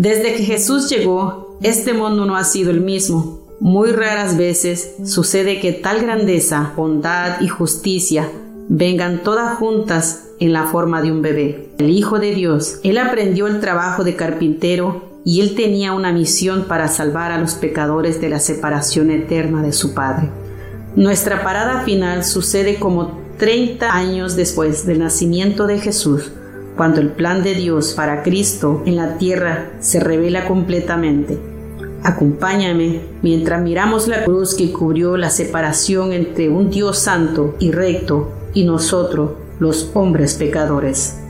Desde que Jesús llegó, este mundo no ha sido el mismo. Muy raras veces sucede que tal grandeza, bondad y justicia vengan todas juntas en la forma de un bebé. El Hijo de Dios, Él aprendió el trabajo de carpintero y Él tenía una misión para salvar a los pecadores de la separación eterna de su Padre. Nuestra parada final sucede como 30 años después del nacimiento de Jesús, cuando el plan de Dios para Cristo en la tierra se revela completamente. Acompáñame mientras miramos la cruz que cubrió la separación entre un Dios santo y recto y nosotros, los hombres pecadores.